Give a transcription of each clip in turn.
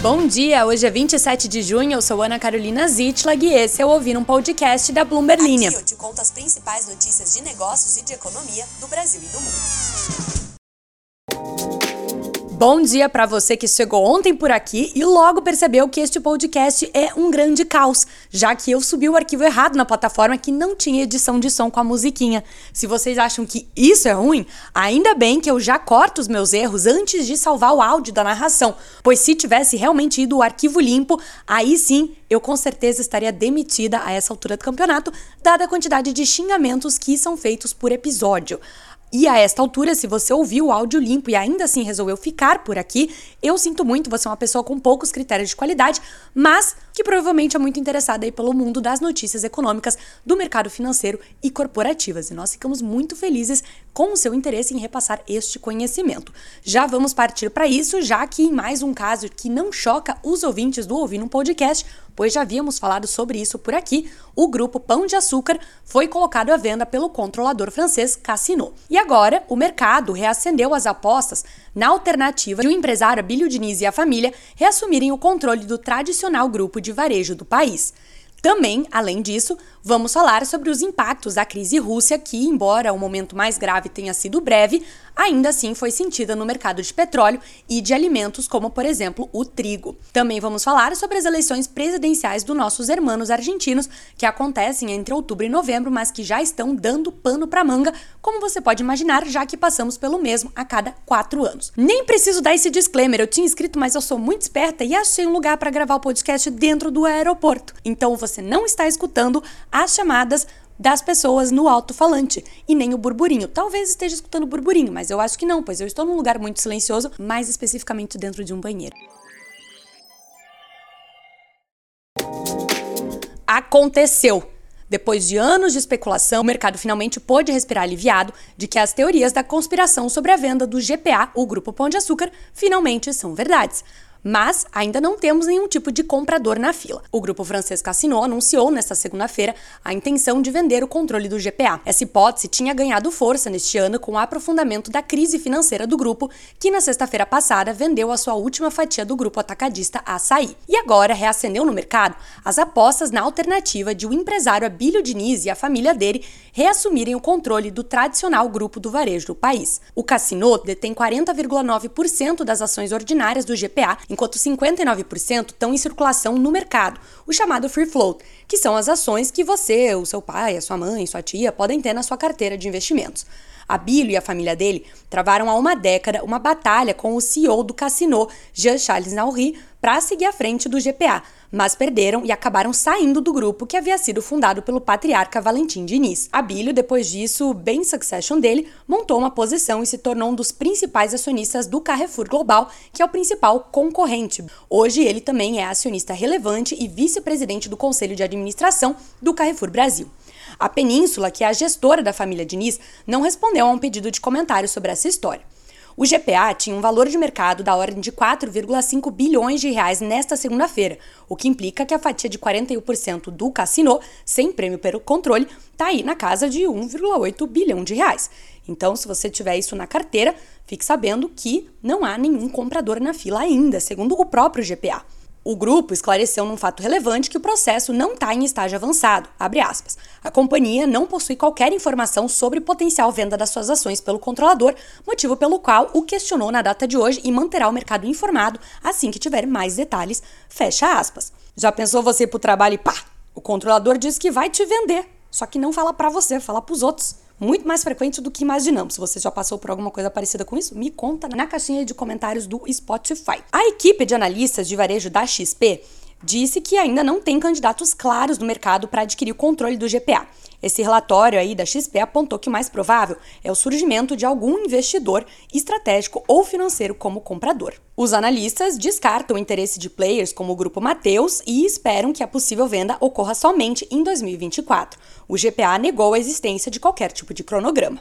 Bom dia, hoje é 27 de junho, eu sou Ana Carolina Zitlag e esse é o Ouvir um Podcast da Bloomberg Linha. Aqui eu te conto as principais notícias de negócios e de economia do Brasil e do mundo. Bom dia para você que chegou ontem por aqui e logo percebeu que este podcast é um grande caos, já que eu subi o arquivo errado na plataforma que não tinha edição de som com a musiquinha. Se vocês acham que isso é ruim, ainda bem que eu já corto os meus erros antes de salvar o áudio da narração, pois se tivesse realmente ido o arquivo limpo, aí sim eu com certeza estaria demitida a essa altura do campeonato, dada a quantidade de xingamentos que são feitos por episódio. E a esta altura, se você ouviu o áudio limpo e ainda assim resolveu ficar por aqui, eu sinto muito, você é uma pessoa com poucos critérios de qualidade, mas que provavelmente é muito interessada aí pelo mundo das notícias econômicas, do mercado financeiro e corporativas. E nós ficamos muito felizes com o seu interesse em repassar este conhecimento. Já vamos partir para isso, já que em mais um caso que não choca os ouvintes do Ouvir um Podcast, pois já havíamos falado sobre isso por aqui, o grupo Pão de Açúcar foi colocado à venda pelo controlador francês Cassino. E agora, o mercado reacendeu as apostas na alternativa de o empresário Abílio Diniz e a família reassumirem o controle do tradicional grupo de varejo do país. Também, além disso, vamos falar sobre os impactos da crise Rússia, que, embora o momento mais grave tenha sido breve, ainda assim foi sentida no mercado de petróleo e de alimentos, como por exemplo o trigo. Também vamos falar sobre as eleições presidenciais dos nossos hermanos argentinos, que acontecem entre outubro e novembro, mas que já estão dando pano para manga, como você pode imaginar, já que passamos pelo mesmo a cada quatro anos. Nem preciso dar esse disclaimer, eu tinha escrito, mas eu sou muito esperta e achei um lugar para gravar o podcast dentro do aeroporto. Então você não está escutando as chamadas das pessoas no alto-falante e nem o burburinho. Talvez esteja escutando burburinho, mas eu acho que não, pois eu estou num lugar muito silencioso, mais especificamente dentro de um banheiro. Aconteceu! Depois de anos de especulação, o mercado finalmente pôde respirar aliviado de que as teorias da conspiração sobre a venda do GPA, o Grupo Pão de Açúcar, finalmente são verdades mas ainda não temos nenhum tipo de comprador na fila. O grupo francês Cassino anunciou nesta segunda-feira a intenção de vender o controle do GPA. Essa hipótese tinha ganhado força neste ano com o aprofundamento da crise financeira do grupo, que na sexta-feira passada vendeu a sua última fatia do grupo atacadista Açaí. E agora reacendeu no mercado as apostas na alternativa de o empresário Abílio Diniz e a família dele reassumirem o controle do tradicional grupo do varejo do país. O Cassino detém 40,9% das ações ordinárias do GPA enquanto 59% estão em circulação no mercado, o chamado free float, que são as ações que você, o seu pai, a sua mãe, sua tia podem ter na sua carteira de investimentos. Abílio e a família dele travaram há uma década uma batalha com o CEO do Cassino, Jean-Charles Nauri, para seguir à frente do GPA, mas perderam e acabaram saindo do grupo que havia sido fundado pelo patriarca Valentim Diniz. Abílio, depois disso, bem succession dele, montou uma posição e se tornou um dos principais acionistas do Carrefour Global, que é o principal concorrente. Hoje ele também é acionista relevante e vice-presidente do conselho de administração do Carrefour Brasil. A Península, que é a gestora da família Diniz, não respondeu a um pedido de comentário sobre essa história. O GPA tinha um valor de mercado da ordem de 4,5 bilhões de reais nesta segunda-feira, o que implica que a fatia de 41% do cassino, sem prêmio pelo controle, está aí na casa de 1,8 bilhão de reais. Então, se você tiver isso na carteira, fique sabendo que não há nenhum comprador na fila ainda, segundo o próprio GPA. O grupo esclareceu num fato relevante que o processo não está em estágio avançado. A companhia não possui qualquer informação sobre potencial venda das suas ações pelo controlador, motivo pelo qual o questionou na data de hoje e manterá o mercado informado assim que tiver mais detalhes. Fecha aspas. Já pensou você ir pro trabalho e pá, o controlador diz que vai te vender, só que não fala para você, fala para os outros muito mais frequente do que imaginamos. Se você já passou por alguma coisa parecida com isso, me conta na caixinha de comentários do Spotify. A equipe de analistas de varejo da XP disse que ainda não tem candidatos claros no mercado para adquirir o controle do GPA. Esse relatório aí da XP apontou que o mais provável é o surgimento de algum investidor estratégico ou financeiro como comprador. Os analistas descartam o interesse de players como o grupo Mateus e esperam que a possível venda ocorra somente em 2024. O GPA negou a existência de qualquer tipo de cronograma.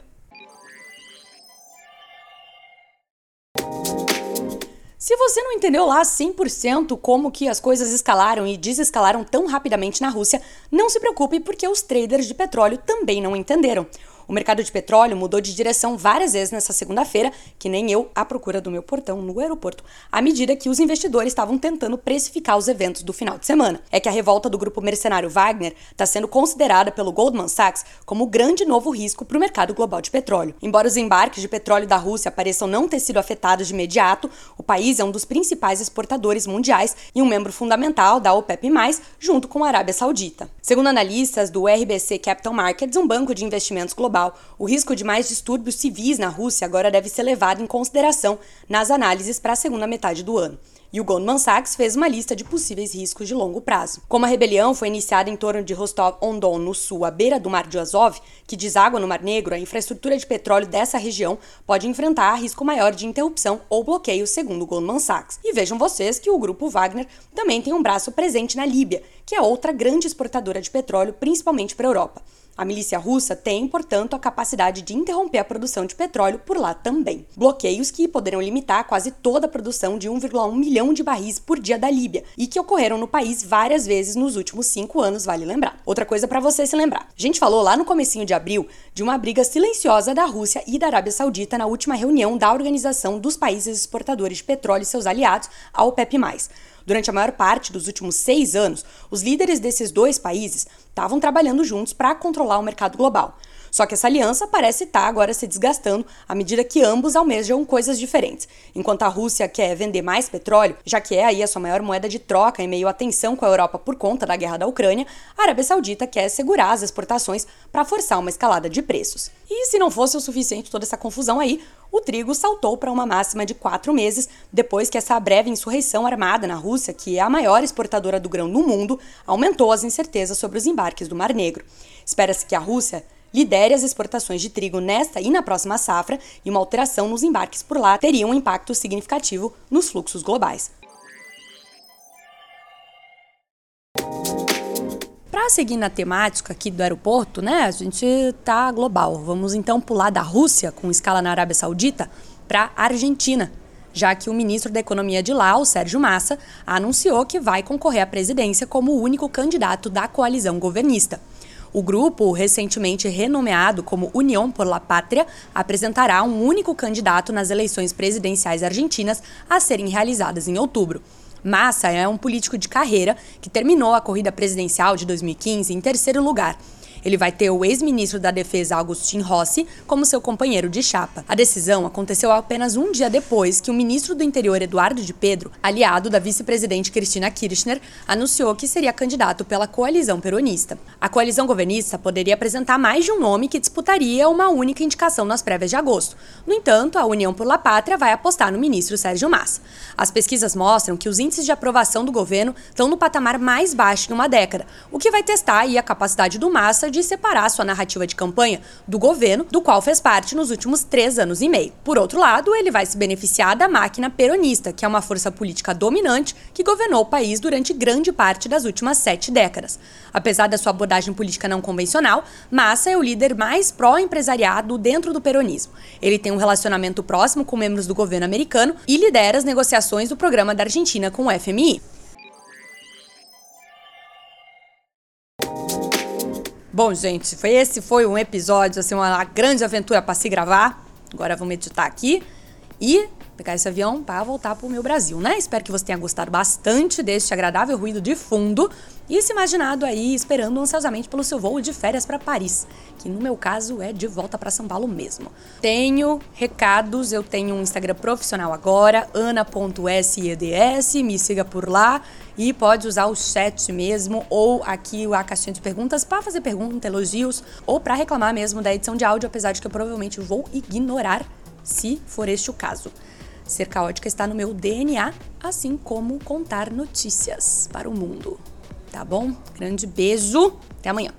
Se você não entendeu lá 100% como que as coisas escalaram e desescalaram tão rapidamente na Rússia, não se preocupe porque os traders de petróleo também não entenderam. O mercado de petróleo mudou de direção várias vezes nessa segunda-feira, que nem eu à procura do meu portão no aeroporto, à medida que os investidores estavam tentando precificar os eventos do final de semana. É que a revolta do grupo mercenário Wagner está sendo considerada pelo Goldman Sachs como o grande novo risco para o mercado global de petróleo. Embora os embarques de petróleo da Rússia pareçam não ter sido afetados de imediato, o país é um dos principais exportadores mundiais e um membro fundamental da OPEP+, junto com a Arábia Saudita. Segundo analistas do RBC Capital Markets, um banco de investimentos global, o risco de mais distúrbios civis na Rússia agora deve ser levado em consideração nas análises para a segunda metade do ano. E o Goldman Sachs fez uma lista de possíveis riscos de longo prazo. Como a rebelião foi iniciada em torno de Rostov-on-Don, no sul, à beira do Mar de Azov, que deságua no Mar Negro, a infraestrutura de petróleo dessa região pode enfrentar risco maior de interrupção ou bloqueio, segundo o Goldman Sachs. E vejam vocês que o grupo Wagner também tem um braço presente na Líbia, que é outra grande exportadora de petróleo, principalmente para a Europa. A milícia russa tem, portanto, a capacidade de interromper a produção de petróleo por lá também. Bloqueios que poderão limitar quase toda a produção de 1,1 milhão de barris por dia da Líbia e que ocorreram no país várias vezes nos últimos cinco anos, vale lembrar. Outra coisa para você se lembrar: a gente falou lá no comecinho de abril de uma briga silenciosa da Rússia e da Arábia Saudita na última reunião da Organização dos Países Exportadores de Petróleo e seus aliados, a OPEP+. Durante a maior parte dos últimos seis anos, os líderes desses dois países estavam trabalhando juntos para controlar o mercado global. Só que essa aliança parece estar tá agora se desgastando à medida que ambos almejam coisas diferentes. Enquanto a Rússia quer vender mais petróleo, já que é aí a sua maior moeda de troca em meio à tensão com a Europa por conta da guerra da Ucrânia, a Arábia Saudita quer segurar as exportações para forçar uma escalada de preços. E se não fosse o suficiente toda essa confusão aí, o trigo saltou para uma máxima de quatro meses depois que essa breve insurreição armada na Rússia, que é a maior exportadora do grão no mundo, aumentou as incertezas sobre os embarques do Mar Negro. Espera-se que a Rússia lidere as exportações de trigo nesta e na próxima safra, e uma alteração nos embarques por lá teria um impacto significativo nos fluxos globais. Para seguir na temática aqui do aeroporto, né, a gente tá global. Vamos então pular da Rússia, com escala na Arábia Saudita, para a Argentina, já que o ministro da Economia de lá, o Sérgio Massa, anunciou que vai concorrer à presidência como o único candidato da coalizão governista. O grupo, recentemente renomeado como União por la Pátria, apresentará um único candidato nas eleições presidenciais argentinas a serem realizadas em outubro. Massa é um político de carreira que terminou a corrida presidencial de 2015 em terceiro lugar ele vai ter o ex-ministro da Defesa Agustin Rossi como seu companheiro de chapa. A decisão aconteceu apenas um dia depois que o ministro do Interior Eduardo de Pedro, aliado da vice-presidente Cristina Kirchner, anunciou que seria candidato pela coalizão peronista. A coalizão governista poderia apresentar mais de um nome que disputaria uma única indicação nas prévias de agosto. No entanto, a União por la Pátria vai apostar no ministro Sérgio Massa. As pesquisas mostram que os índices de aprovação do governo estão no patamar mais baixo em uma década, o que vai testar a capacidade do Massa de de separar sua narrativa de campanha do governo, do qual fez parte nos últimos três anos e meio. Por outro lado, ele vai se beneficiar da máquina peronista, que é uma força política dominante que governou o país durante grande parte das últimas sete décadas. Apesar da sua abordagem política não convencional, Massa é o líder mais pró-empresariado dentro do peronismo. Ele tem um relacionamento próximo com membros do governo americano e lidera as negociações do programa da Argentina com o FMI. Bom, gente, foi esse foi um episódio, assim, uma grande aventura para se gravar. Agora vamos meditar aqui e pegar esse avião para voltar para o meu Brasil, né? Espero que você tenha gostado bastante deste agradável ruído de fundo e se imaginado aí esperando ansiosamente pelo seu voo de férias para Paris, que no meu caso é de volta para São Paulo mesmo. Tenho recados, eu tenho um Instagram profissional agora, ana.seds, me siga por lá e pode usar o chat mesmo ou aqui a caixinha de perguntas para fazer perguntas, elogios ou para reclamar mesmo da edição de áudio, apesar de que eu provavelmente vou ignorar se for este o caso. Ser caótica está no meu DNA, assim como contar notícias para o mundo. Tá bom? Grande beijo, até amanhã.